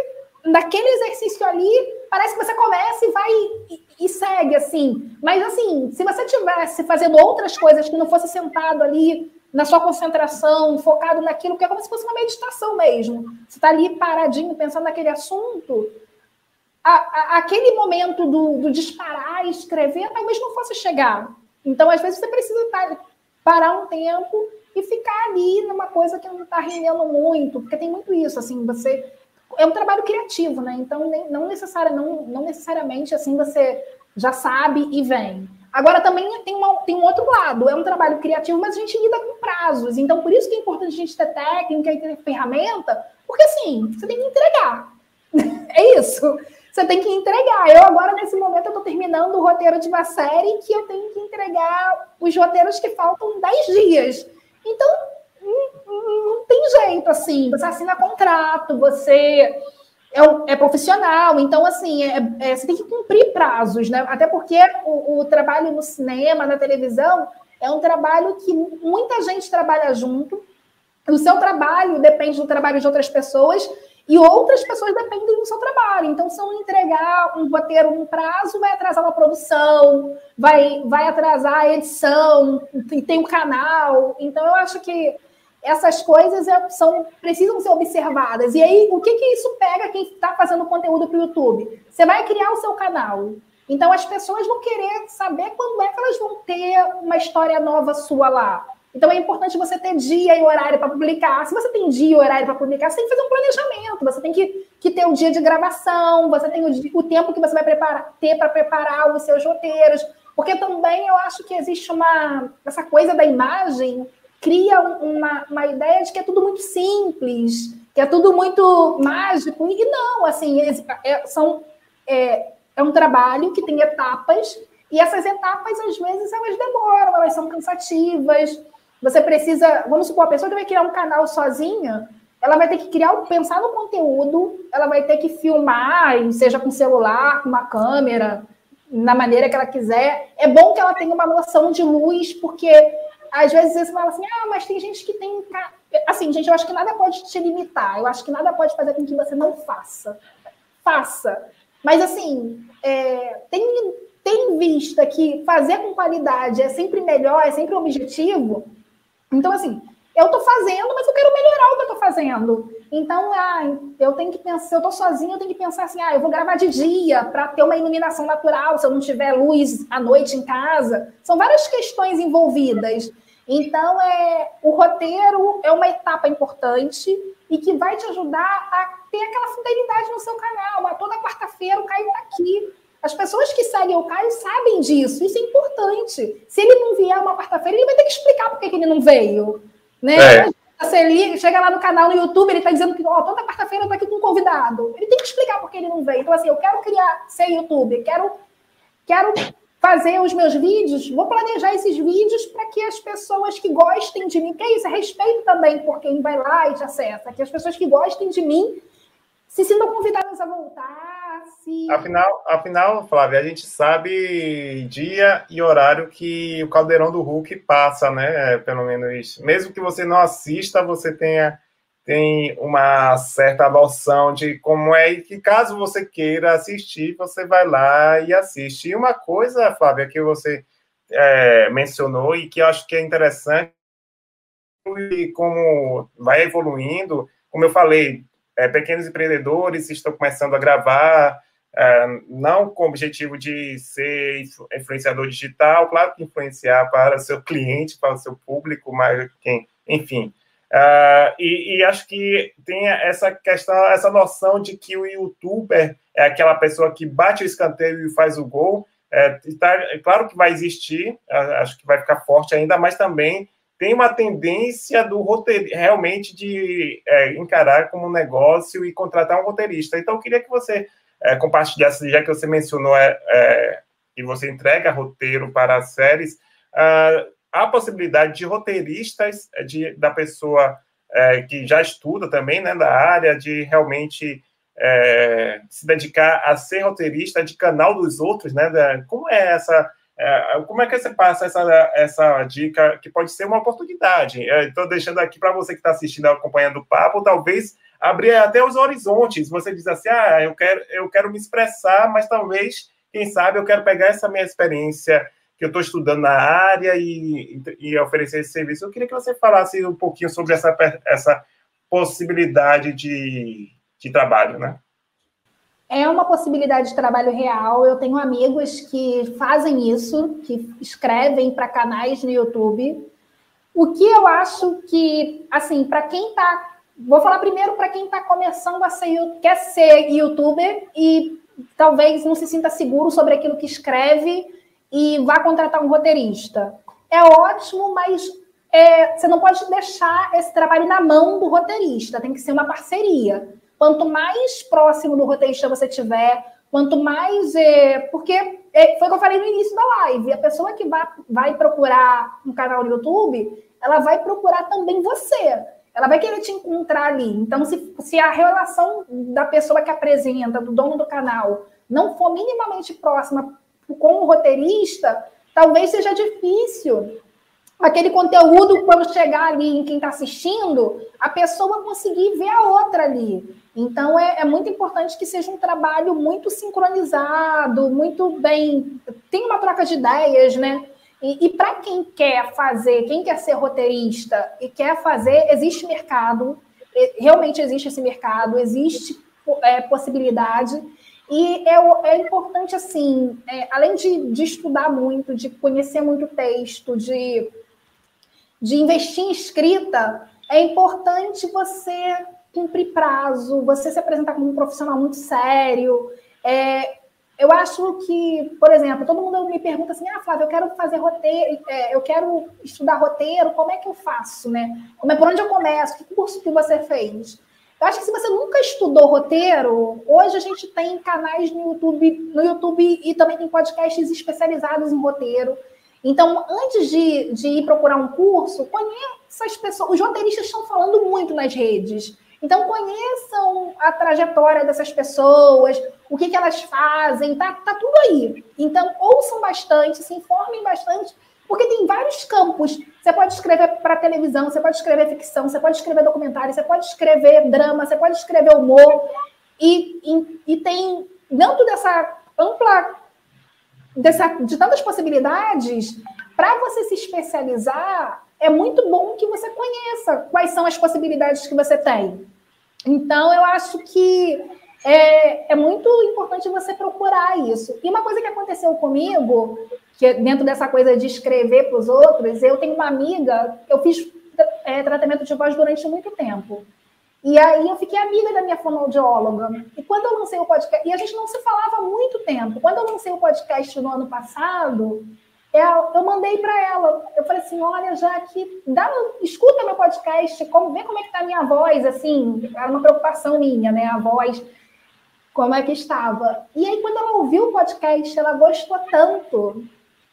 naquele exercício ali, parece que você começa e vai e, e segue, assim. Mas, assim, se você tivesse fazendo outras coisas que não fosse sentado ali na sua concentração, focado naquilo, que é como se fosse uma meditação mesmo. Você está ali paradinho, pensando naquele assunto, a, a, aquele momento do, do disparar e escrever talvez não fosse chegar. Então, às vezes, você precisa parar um tempo e ficar ali numa coisa que não está rendendo muito, porque tem muito isso, assim, você é um trabalho criativo, né? Então não, não, não necessariamente assim você já sabe e vem. Agora também tem, uma, tem um outro lado, é um trabalho criativo, mas a gente lida com prazos. Então, por isso que é importante a gente ter técnica e ter ferramenta, porque assim, você tem que entregar. é isso. Você tem que entregar. Eu agora, nesse momento, estou terminando o roteiro de uma série que eu tenho que entregar os roteiros que faltam 10 dias. Então, não, tem jeito, assim. Você assina contrato, você é, é profissional, então, assim, é, é, você tem que cumprir prazos, né? Até porque o, o trabalho no cinema, na televisão, é um trabalho que muita gente trabalha junto. O seu trabalho depende do trabalho de outras pessoas e outras pessoas dependem do seu trabalho. Então, se eu entregar um roteiro num prazo, vai atrasar uma produção, vai, vai atrasar a edição, tem um canal. Então, eu acho que essas coisas é, são, precisam ser observadas. E aí, o que, que isso pega quem está fazendo conteúdo para o YouTube? Você vai criar o seu canal. Então, as pessoas vão querer saber quando é que elas vão ter uma história nova sua lá. Então, é importante você ter dia e horário para publicar. Se você tem dia e horário para publicar, você tem que fazer um planejamento. Você tem que, que ter o dia de gravação, você tem o, o tempo que você vai preparar, ter para preparar os seus roteiros. Porque também eu acho que existe uma essa coisa da imagem cria uma, uma ideia de que é tudo muito simples, que é tudo muito mágico, e não, assim, é, são, é, é um trabalho que tem etapas, e essas etapas, às vezes, elas demoram, elas são cansativas, você precisa, vamos supor, a pessoa que vai criar um canal sozinha, ela vai ter que criar, pensar no conteúdo, ela vai ter que filmar, seja com celular, com uma câmera, na maneira que ela quiser. É bom que ela tenha uma noção de luz, porque às vezes você fala assim, ah, mas tem gente que tem. Assim, gente, eu acho que nada pode te limitar, eu acho que nada pode fazer com que você não faça. Faça. Mas, assim, é, tem, tem vista que fazer com qualidade é sempre melhor, é sempre objetivo. Então, assim, eu estou fazendo, mas eu quero melhorar o que eu estou fazendo. Então, ah, eu tenho que pensar, se eu estou sozinha, eu tenho que pensar assim, ah, eu vou gravar de dia para ter uma iluminação natural, se eu não tiver luz à noite em casa. São várias questões envolvidas. Então, é, o roteiro é uma etapa importante e que vai te ajudar a ter aquela fidelidade no seu canal. A toda quarta-feira o Caio está aqui. As pessoas que seguem o Caio sabem disso, isso é importante. Se ele não vier uma quarta-feira, ele vai ter que explicar por que ele não veio. Né? É. Você liga, chega lá no canal no YouTube, ele está dizendo que oh, toda quarta-feira eu estou aqui com um convidado. Ele tem que explicar por que ele não veio. Então, assim, eu quero criar, ser YouTube, quero, quero fazer os meus vídeos, vou planejar esses vídeos para que as pessoas que gostem de mim, que é isso, é respeito também por quem vai lá e te acessa, que as pessoas que gostem de mim se sintam convidadas a voltar. Afinal, afinal, Flávia, a gente sabe dia e horário que o Caldeirão do Hulk passa, né? Pelo menos, mesmo que você não assista, você tenha tem uma certa noção de como é e que caso você queira assistir, você vai lá e assiste. E uma coisa, Flávia, que você é, mencionou e que eu acho que é interessante e como vai evoluindo, como eu falei, é, pequenos empreendedores estão começando a gravar, é, não com o objetivo de ser influenciador digital, claro que influenciar para o seu cliente, para o seu público, mas quem, enfim, Uh, e, e, acho que tem essa questão, essa noção de que o youtuber é aquela pessoa que bate o escanteio e faz o gol. É, tá, é claro que vai existir, acho que vai ficar forte ainda, mas também tem uma tendência do roteiro realmente de é, encarar como um negócio e contratar um roteirista. Então, eu queria que você é, compartilhasse, já que você mencionou é, é que você entrega roteiro para as séries, uh, a possibilidade de roteiristas, de, da pessoa é, que já estuda também, né, da área, de realmente é, se dedicar a ser roteirista de canal dos outros, né? Como é essa é, como é que você passa essa, essa dica que pode ser uma oportunidade? Estou deixando aqui para você que está assistindo, acompanhando o papo, talvez abrir até os horizontes. Você diz assim, ah, eu quero, eu quero me expressar, mas talvez, quem sabe, eu quero pegar essa minha experiência que eu estou estudando na área e, e, oferecer esse serviço. Eu queria que você falasse um pouquinho sobre essa, essa possibilidade de, de trabalho, né? É uma possibilidade de trabalho real. Eu tenho amigos que fazem isso, que escrevem para canais no YouTube. O que eu acho que, assim, para quem está. Vou falar primeiro para quem está começando a ser, quer ser youtuber e talvez não se sinta seguro sobre aquilo que escreve e vá contratar um roteirista. É ótimo, mas é, você não pode deixar esse trabalho na mão do roteirista, tem que ser uma parceria. Quanto mais próximo do roteirista você tiver, quanto mais. É, porque é, foi o que eu falei no início da live: a pessoa que vai, vai procurar um canal no YouTube, ela vai procurar também você. Ela vai querer te encontrar ali. Então, se, se a relação da pessoa que apresenta, do dono do canal, não for minimamente próxima com o roteirista, talvez seja difícil aquele conteúdo, quando chegar ali em quem está assistindo, a pessoa conseguir ver a outra ali. Então, é, é, muito importante que seja um trabalho muito sincronizado, muito bem. Tem uma troca de ideias, né? E, e para quem quer fazer, quem quer ser roteirista e quer fazer, existe mercado, realmente existe esse mercado, existe é, possibilidade. E é, é importante, assim, é, além de, de estudar muito, de conhecer muito texto, de de investir em escrita, é importante você cumprir prazo, você se apresentar como um profissional muito sério. É, eu acho que, por exemplo, todo mundo me pergunta assim: ah, Flávia, eu quero fazer roteiro, é, eu quero estudar roteiro, como é que eu faço, né? Como é por onde eu começo? Que curso que você fez? Eu acho que se você nunca estudou roteiro, hoje a gente tem canais no YouTube, no YouTube e também tem podcasts especializados em roteiro. Então, antes de, de ir procurar um curso, conheça as pessoas. Os roteiristas estão falando muito nas redes. Então, conheçam a trajetória dessas pessoas, o que, que elas fazem, tá, tá tudo aí. Então, ouçam bastante, se informem bastante, porque tem vários campos. Você pode escrever para televisão, você pode escrever ficção, você pode escrever documentário, você pode escrever drama, você pode escrever humor. E, e, e tem, dentro dessa ampla dessa, de tantas possibilidades, para você se especializar, é muito bom que você conheça quais são as possibilidades que você tem. Então, eu acho que é, é muito importante você procurar isso. E uma coisa que aconteceu comigo, que é dentro dessa coisa de escrever para os outros, eu tenho uma amiga, eu fiz é, tratamento de voz durante muito tempo. E aí eu fiquei amiga da minha fonoaudióloga. E quando eu lancei o podcast, e a gente não se falava há muito tempo. Quando eu lancei o podcast no ano passado, eu, mandei para ela. Eu falei assim: olha, já que dá, escuta meu podcast, como, vê como é que tá a minha voz, assim, era uma preocupação minha, né? A voz, como é que estava. E aí, quando ela ouviu o podcast, ela gostou tanto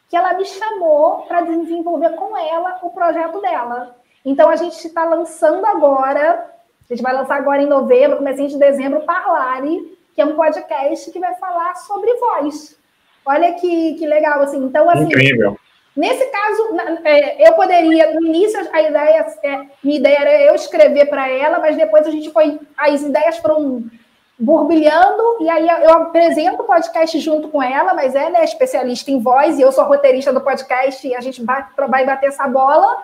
que ela me chamou para desenvolver com ela o projeto dela. Então a gente está lançando agora a gente vai lançar agora em novembro, comecinho de dezembro, Parlare, que é um podcast que vai falar sobre voz. Olha que, que legal, assim. Então, assim. Incrível. Nesse caso, é, eu poderia, no início, a ideia, é, minha ideia era eu escrever para ela, mas depois a gente foi, as ideias foram borbulhando, e aí eu apresento o podcast junto com ela, mas ela é especialista em voz, e eu sou roteirista do podcast, e a gente vai, vai bater essa bola,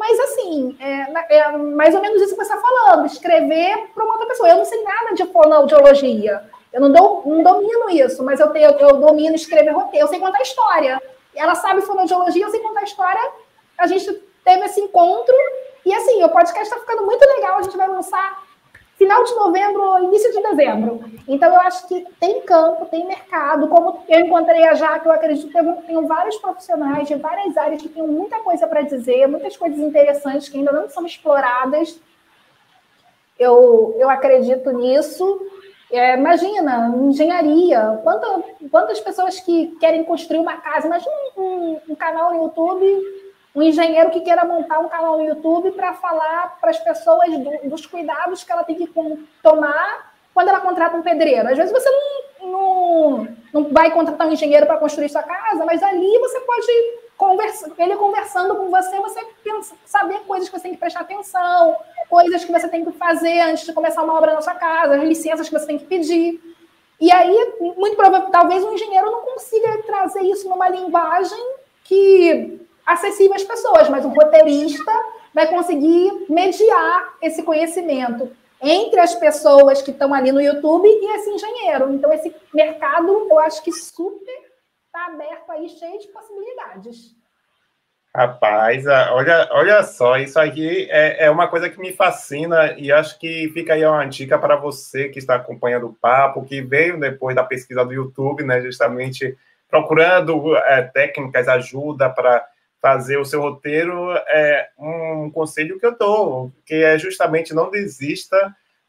mas, assim, é, é mais ou menos isso que você está falando, escrever para uma outra pessoa. Eu não sei nada de fonoaudiologia, eu não, dou, não domino isso, mas eu, tenho, eu domino escrever roteiro, eu sei contar história. Ela sabe fonoaudiologia, eu sei contar história. A gente teve esse encontro, e assim, o podcast está ficando muito legal, a gente vai lançar final de novembro, início de dezembro. Então, eu acho que tem campo, tem mercado. Como eu encontrei a Jaque, eu acredito que tem, tem vários profissionais de várias áreas que têm muita coisa para dizer, muitas coisas interessantes que ainda não são exploradas. Eu, eu acredito nisso. É, imagina, engenharia. Quanta, quantas pessoas que querem construir uma casa? Imagina um, um, um canal no YouTube um engenheiro que queira montar um canal no YouTube para falar para as pessoas do, dos cuidados que ela tem que tomar quando ela contrata um pedreiro. Às vezes você não, não, não vai contratar um engenheiro para construir sua casa, mas ali você pode ele conversando com você, você pensa, saber coisas que você tem que prestar atenção, coisas que você tem que fazer antes de começar uma obra na sua casa, as licenças que você tem que pedir. E aí, muito provavelmente, talvez um engenheiro não consiga trazer isso numa linguagem que acessível às pessoas, mas um roteirista vai conseguir mediar esse conhecimento entre as pessoas que estão ali no YouTube e esse engenheiro. Então, esse mercado, eu acho que super está aberto aí, cheio de possibilidades. Rapaz, olha, olha só, isso aqui é, é uma coisa que me fascina e acho que fica aí uma dica para você que está acompanhando o papo, que veio depois da pesquisa do YouTube, né, justamente procurando é, técnicas, ajuda para fazer o seu roteiro, é um conselho que eu dou, que é justamente não desista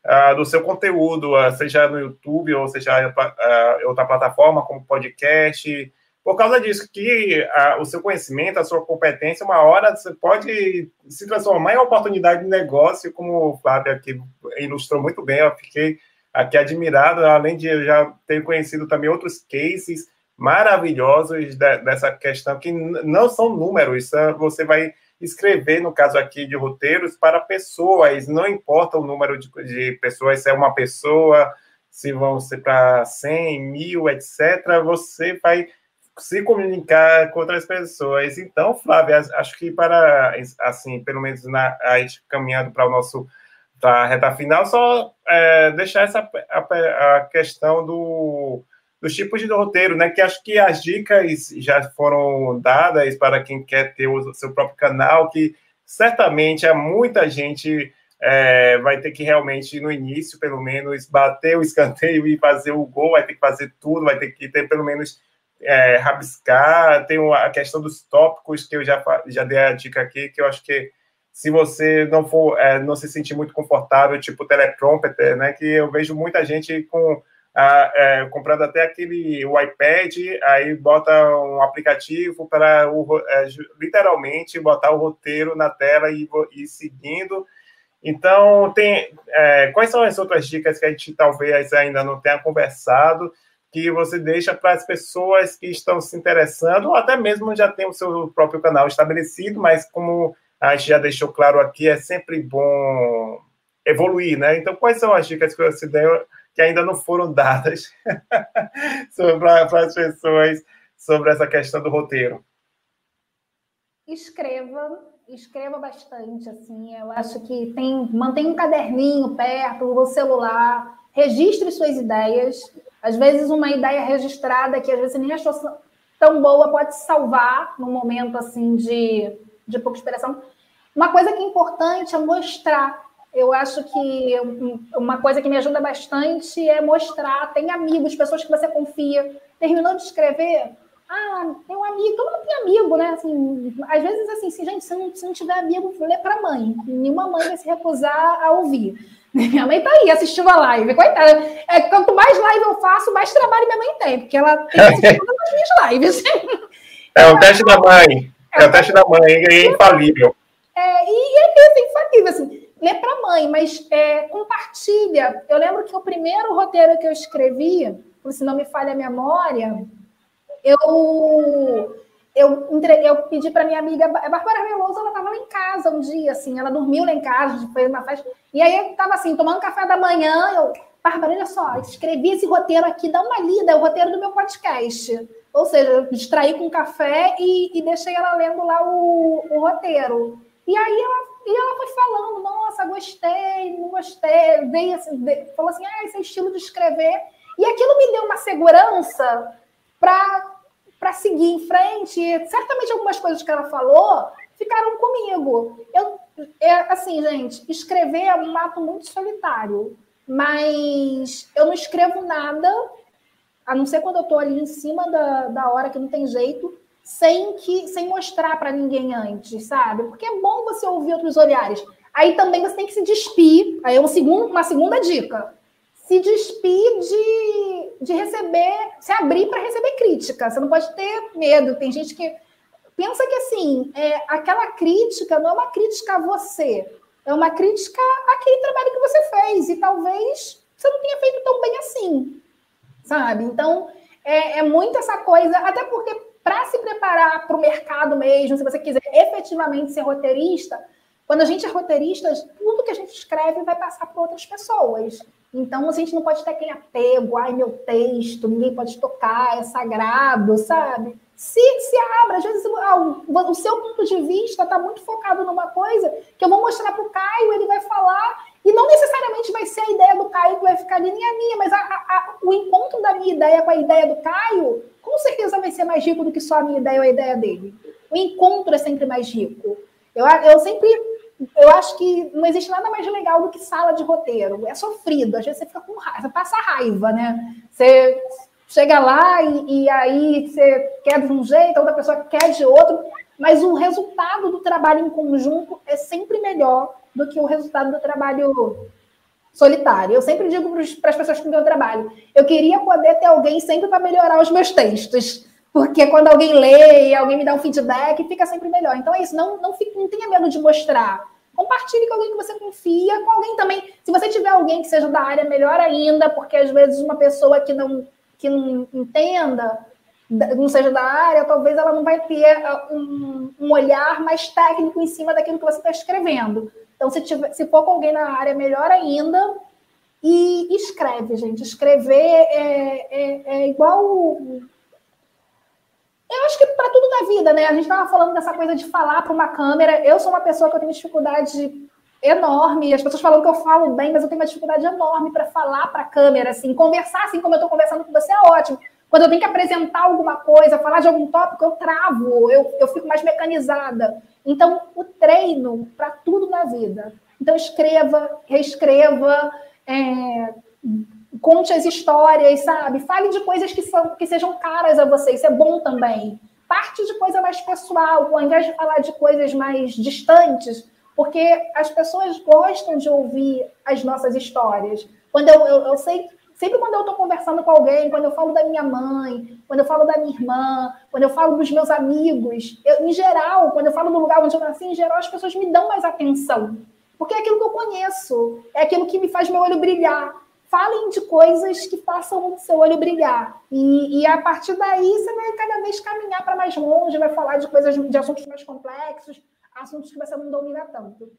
uh, do seu conteúdo, uh, seja no YouTube ou seja uh, outra plataforma como podcast, por causa disso, que o seu conhecimento, a sua competência, uma hora você pode se transformar em oportunidade de negócio, como o Flávio aqui ilustrou muito bem, eu fiquei aqui admirado, além de já ter conhecido também outros cases maravilhosos de, dessa questão, que não são números, você vai escrever, no caso aqui de roteiros, para pessoas, não importa o número de, de pessoas, se é uma pessoa, se vão ser para 100, mil, etc., você vai se comunicar com outras pessoas. Então, Flávia, acho que para, assim, pelo menos na, a gente caminhando para o nosso para a reta final, só é, deixar essa a, a questão do dos tipos de roteiro, né? Que acho que as dicas já foram dadas para quem quer ter o seu próprio canal, que certamente há muita gente é, vai ter que realmente, no início, pelo menos, bater o escanteio e fazer o gol, vai ter que fazer tudo, vai ter que ter pelo menos é, rabiscar, tem a questão dos tópicos, que eu já, já dei a dica aqui, que eu acho que se você não for, é, não se sentir muito confortável, tipo teleprompter, né, que eu vejo muita gente com a, é, comprando até aquele o iPad, aí bota um aplicativo para o, é, literalmente botar o roteiro na tela e ir seguindo. Então, tem é, quais são as outras dicas que a gente talvez ainda não tenha conversado, que você deixa para as pessoas que estão se interessando, ou até mesmo já tem o seu próprio canal estabelecido, mas como a gente já deixou claro aqui, é sempre bom evoluir, né? Então, quais são as dicas que você deu que ainda não foram dadas para as pessoas sobre essa questão do roteiro? Escreva, escreva bastante, assim, eu acho que tem, mantenha um caderninho perto, o celular, registre suas ideias, às vezes uma ideia registrada que às vezes nem achou tão boa pode salvar num momento, assim, de, de pouca inspiração. Uma coisa que é importante é mostrar eu acho que uma coisa que me ajuda bastante é mostrar, tem amigos, pessoas que você confia. Terminou de escrever, ah, tem um amigo, todo mundo tem amigo, né? Assim, às vezes, assim, se, gente, se não, se não tiver amigo, lê para a mãe. Nenhuma mãe vai se recusar a ouvir. Minha mãe tá aí assistindo a live, coitada. É, quanto mais live eu faço, mais trabalho minha mãe tem, porque ela tem assistido todas as minhas lives. É o teste da mãe. É, o teste da mãe, é infalível. É, e é isso, é infalível, assim lê para a mãe, mas é, compartilha. Eu lembro que o primeiro roteiro que eu escrevi, se não me falha a memória, eu eu, entre, eu pedi para minha amiga, a Bárbara Veloso, ela estava lá em casa um dia, assim, ela dormiu lá em casa, foi uma festa. E aí eu estava assim, tomando café da manhã, eu, Bárbara, olha só, escrevi esse roteiro aqui, dá uma lida, é o roteiro do meu podcast. Ou seja, eu distraí com café e, e deixei ela lendo lá o, o roteiro. E aí ela e ela foi falando, nossa, gostei, não gostei, veio assim, falou assim, ah, esse é estilo de escrever. E aquilo me deu uma segurança para seguir em frente. E, certamente algumas coisas que ela falou ficaram comigo. Eu, é, assim, gente, escrever é um ato muito solitário, mas eu não escrevo nada, a não ser quando eu estou ali em cima da, da hora que não tem jeito, sem que sem mostrar para ninguém antes, sabe? Porque é bom você ouvir outros olhares. Aí também você tem que se despir. Aí é um segundo, uma segunda dica. Se despir de, de receber, se abrir para receber crítica. Você não pode ter medo. Tem gente que pensa que assim, é, aquela crítica não é uma crítica a você, é uma crítica àquele trabalho que você fez, e talvez você não tenha feito tão bem assim, sabe? Então, é, é muito essa coisa, até porque para se preparar para o mercado mesmo, se você quiser efetivamente ser roteirista, quando a gente é roteirista, tudo que a gente escreve vai passar para outras pessoas. Então, a gente não pode ter aquele apego, ai, meu texto, ninguém pode tocar, é sagrado, sabe? Se, se abra, às vezes ah, o, o seu ponto de vista está muito focado numa coisa que eu vou mostrar para o Caio, ele vai falar, e não necessariamente vai ser a ideia do Caio que vai ficar ali, nem a minha, mas a, a, o encontro da minha ideia com a ideia do Caio, com certeza vai ser mais rico do que só a minha ideia ou a ideia dele. O encontro é sempre mais rico. Eu, eu sempre eu acho que não existe nada mais legal do que sala de roteiro. É sofrido, às vezes você fica com raiva, passa raiva, né? Você chega lá e, e, aí você quer de um jeito, a outra pessoa quer de outro, mas o resultado do trabalho em conjunto é sempre melhor do que o resultado do trabalho solitário. Eu sempre digo para as pessoas com quem eu trabalho, eu queria poder ter alguém sempre para melhorar os meus textos. Porque quando alguém lê e alguém me dá um feedback, fica sempre melhor. Então é isso, não, não, fique, não tenha medo de mostrar. Compartilhe com alguém que você confia, com alguém também. Se você tiver alguém que seja da área, melhor ainda, porque às vezes uma pessoa que não, que não entenda, não seja da área, talvez ela não vai ter uh, um, um olhar mais técnico em cima daquilo que você está escrevendo. Então, se, tiver, se for com alguém na área, melhor ainda. E escreve, gente. Escrever é, é, é igual eu acho que para tudo na vida, né? A gente estava falando dessa coisa de falar para uma câmera. Eu sou uma pessoa que eu tenho dificuldade enorme. As pessoas falam que eu falo bem, mas eu tenho uma dificuldade enorme para falar para a câmera, assim, conversar assim como eu estou conversando com você é ótimo. Quando eu tenho que apresentar alguma coisa, falar de algum tópico, eu travo, eu, eu fico mais mecanizada. Então, o treino para tudo na vida. Então, escreva, reescreva, é, conte as histórias, sabe? Fale de coisas que, são, que sejam caras a você, isso é bom também. Parte de coisa mais pessoal, ao invés de falar de coisas mais distantes, porque as pessoas gostam de ouvir as nossas histórias. Quando eu, eu, eu sei, sempre quando eu estou conversando com alguém, quando eu falo da minha mãe, quando eu falo da minha irmã, quando eu falo dos meus amigos, eu, em geral, quando eu falo do lugar onde eu nasci, em geral, as pessoas me dão mais atenção. Porque é aquilo que eu conheço, é aquilo que me faz meu olho brilhar falem de coisas que façam o seu olho brilhar. E, e a partir daí você vai cada vez caminhar para mais longe, vai falar de coisas, de assuntos mais complexos, assuntos que você não domina tanto.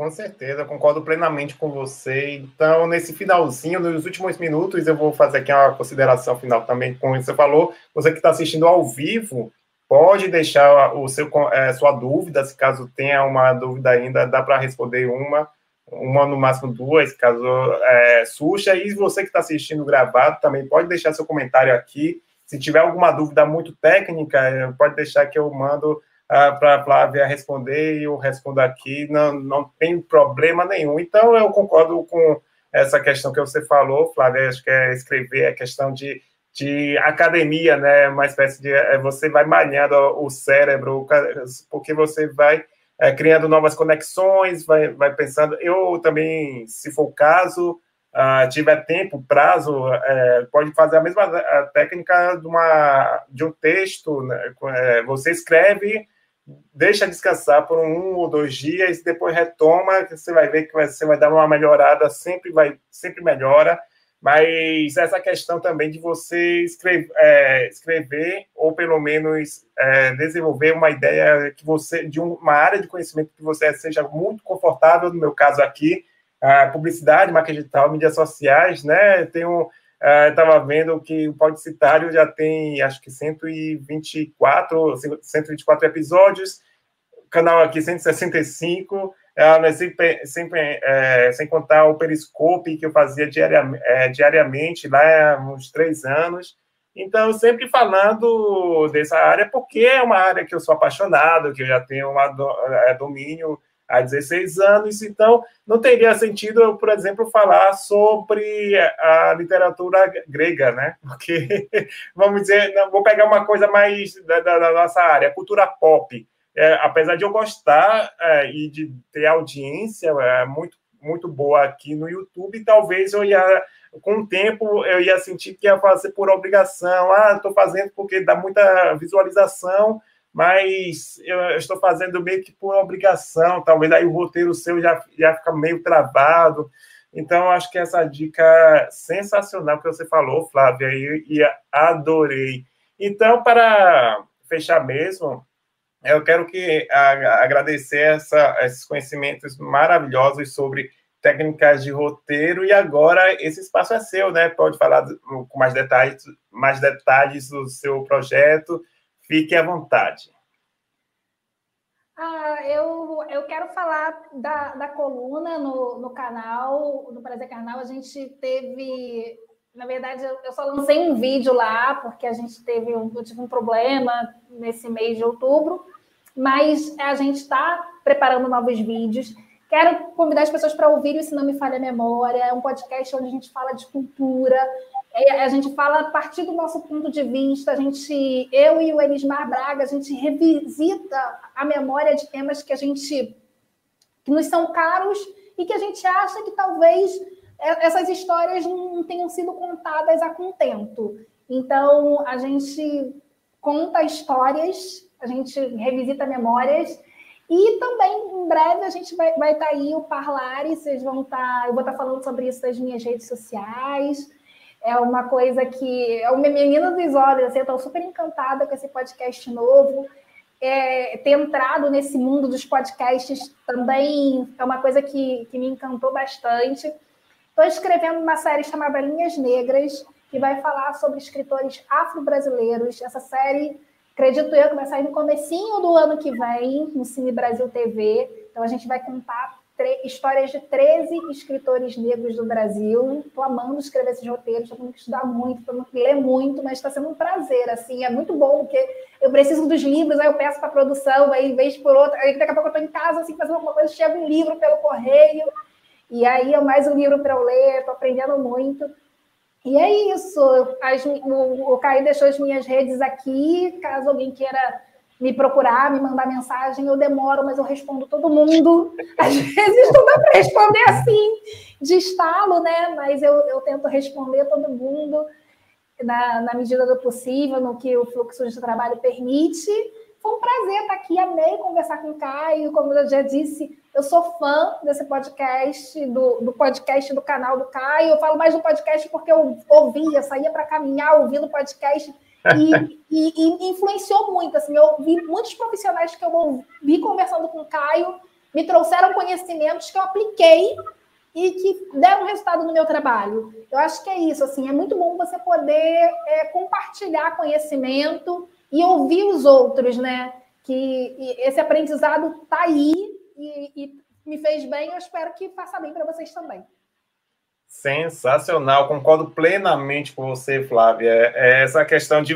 Com certeza, concordo plenamente com você. Então, nesse finalzinho, nos últimos minutos, eu vou fazer aqui uma consideração final também com o que você falou. Você que está assistindo ao vivo, pode deixar o seu, é, sua dúvida, se caso tenha uma dúvida ainda, dá para responder uma uma no máximo duas, caso é. E você que está assistindo gravado também pode deixar seu comentário aqui. Se tiver alguma dúvida muito técnica, pode deixar que eu mando ah, para Flávia responder e eu respondo aqui. Não, não tem problema nenhum. Então, eu concordo com essa questão que você falou, Flávia. Acho que é escrever a questão de, de academia, né? Uma espécie de. É, você vai malhando o cérebro, porque você vai é, criando novas conexões, vai, vai pensando. Eu também, se for o caso, uh, tiver tempo, prazo, é, pode fazer a mesma técnica de, uma, de um texto. Né? É, você escreve, deixa descansar por um ou dois dias, depois retoma, você vai ver que você vai dar uma melhorada, sempre vai, sempre melhora. Mas essa questão também de você escrever, é, escrever ou pelo menos é, desenvolver uma ideia que você de uma área de conhecimento que você seja muito confortável, no meu caso aqui, a publicidade, marketing digital, mídias sociais, né? Tenho estava uh, vendo que o Podcitário já tem acho que 124, 124 episódios, o canal aqui 165 é, sempre, sempre é, sem contar o Periscope que eu fazia diariamente, é, diariamente lá há uns três anos. Então, sempre falando dessa área, porque é uma área que eu sou apaixonado, que eu já tenho uma, é, domínio há 16 anos, então não teria sentido eu, por exemplo, falar sobre a literatura grega, né? Porque, vamos dizer, vou pegar uma coisa mais da, da, da nossa área, cultura pop é, apesar de eu gostar é, e de ter audiência é, muito, muito boa aqui no YouTube, talvez eu ia, com o tempo, eu ia sentir que ia fazer por obrigação. Ah, estou fazendo porque dá muita visualização, mas eu, estou fazendo meio que por obrigação, talvez aí o roteiro seu já, já fica meio travado. Então, acho que essa dica sensacional que você falou, Flávia, e, e adorei. Então, para fechar mesmo, eu quero que a, agradecer essa, esses conhecimentos maravilhosos sobre técnicas de roteiro e agora esse espaço é seu, né? Pode falar com mais detalhes, mais detalhes do seu projeto. Fique à vontade. Ah, eu, eu quero falar da, da coluna no, no canal, no Prazer Carnal. A gente teve, na verdade, eu, eu só lancei um vídeo lá, porque a gente teve um, eu tive um problema nesse mês de outubro, mas a gente está preparando novos vídeos. Quero convidar as pessoas para ouvirem Se Não Me Falha a Memória. É um podcast onde a gente fala de cultura. É, a gente fala a partir do nosso ponto de vista. A gente, eu e o Elismar Braga, a gente revisita a memória de temas que a gente que nos são caros e que a gente acha que talvez é, essas histórias não tenham sido contadas a contento. Então, a gente conta histórias, a gente revisita memórias e também, em breve, a gente vai, vai estar tá aí o Parlare, vocês vão estar. Tá, eu vou estar tá falando sobre isso nas minhas redes sociais. É uma coisa que é uma menina dos olhos, assim, eu estou super encantada com esse podcast novo. É, ter entrado nesse mundo dos podcasts também é uma coisa que, que me encantou bastante. Estou escrevendo uma série chamada Linhas Negras, que vai falar sobre escritores afro-brasileiros. Essa série Acredito eu vai sair no comecinho do ano que vem, no Cine Brasil TV. Então a gente vai contar histórias de 13 escritores negros do Brasil. Estou amando escrever esses roteiros, estou tendo que estudar muito, estou tendo que ler muito, mas está sendo um prazer, assim, é muito bom, porque eu preciso dos livros, aí eu peço para a produção, aí vez por outra, aí daqui a pouco eu estou em casa, assim, fazendo alguma coisa, chega um livro pelo correio, e aí é mais um livro para eu ler, estou aprendendo muito. E é isso. As, o, o Caio deixou as minhas redes aqui. Caso alguém queira me procurar, me mandar mensagem, eu demoro, mas eu respondo todo mundo. Às vezes não dá para responder assim, de estalo, né? Mas eu, eu tento responder todo mundo na, na medida do possível, no que o fluxo de trabalho permite. Foi um prazer estar aqui, amei conversar com o Caio. Como eu já disse, eu sou fã desse podcast, do, do podcast do canal do Caio. Eu falo mais do podcast porque eu ouvia, saía para caminhar ouvindo o podcast e, e, e, influenciou muito. Assim, eu vi muitos profissionais que eu ouvi conversando com o Caio me trouxeram conhecimentos que eu apliquei e que deram resultado no meu trabalho. Eu acho que é isso. Assim, é muito bom você poder é, compartilhar conhecimento e ouvir os outros, né? Que esse aprendizado está aí e, e me fez bem. Eu espero que faça bem para vocês também. Sensacional, concordo plenamente com você, Flávia. É, essa questão de.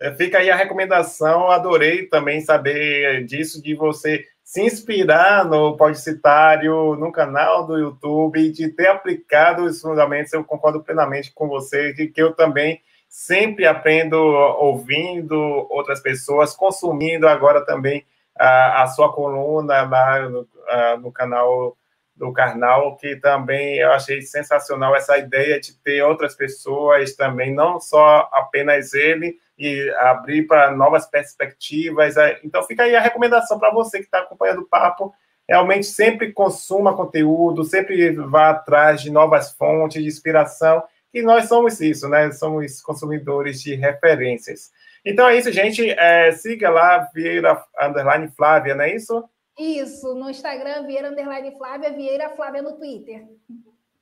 É, fica aí a recomendação, adorei também saber disso, de você se inspirar no Podcitário, no canal do YouTube, de ter aplicado os fundamentos. Eu concordo plenamente com você, que, que eu também sempre aprendo ouvindo outras pessoas, consumindo agora também a, a sua coluna lá no, a, no canal do Carnal, que também eu achei sensacional essa ideia de ter outras pessoas também, não só apenas ele, e abrir para novas perspectivas. Então fica aí a recomendação para você que está acompanhando o papo, realmente sempre consuma conteúdo, sempre vá atrás de novas fontes de inspiração que nós somos isso, né? Somos consumidores de referências. Então é isso, gente. É, siga lá, Vieira Underline Flávia, não é isso? Isso, no Instagram, Vieira Underline Flávia, Vieira Flávia no Twitter.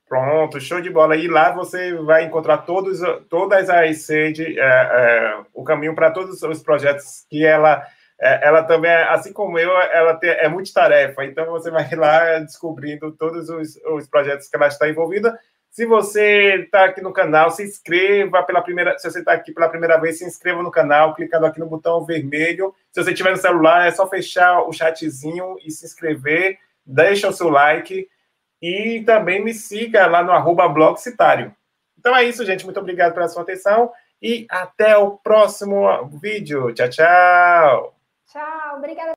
Pronto, show de bola. E lá você vai encontrar todos, todas as sedes, é, é, o caminho para todos os projetos que ela, é, ela também, assim como eu, ela tem, é multitarefa. Então você vai lá descobrindo todos os, os projetos que ela está envolvida se você está aqui no canal, se inscreva pela primeira. Se você está aqui pela primeira vez, se inscreva no canal, clicando aqui no botão vermelho. Se você tiver no celular, é só fechar o chatzinho e se inscrever. Deixa o seu like e também me siga lá no arroba blogcitário. Então é isso, gente. Muito obrigado pela sua atenção e até o próximo vídeo. Tchau, tchau. Tchau, obrigada.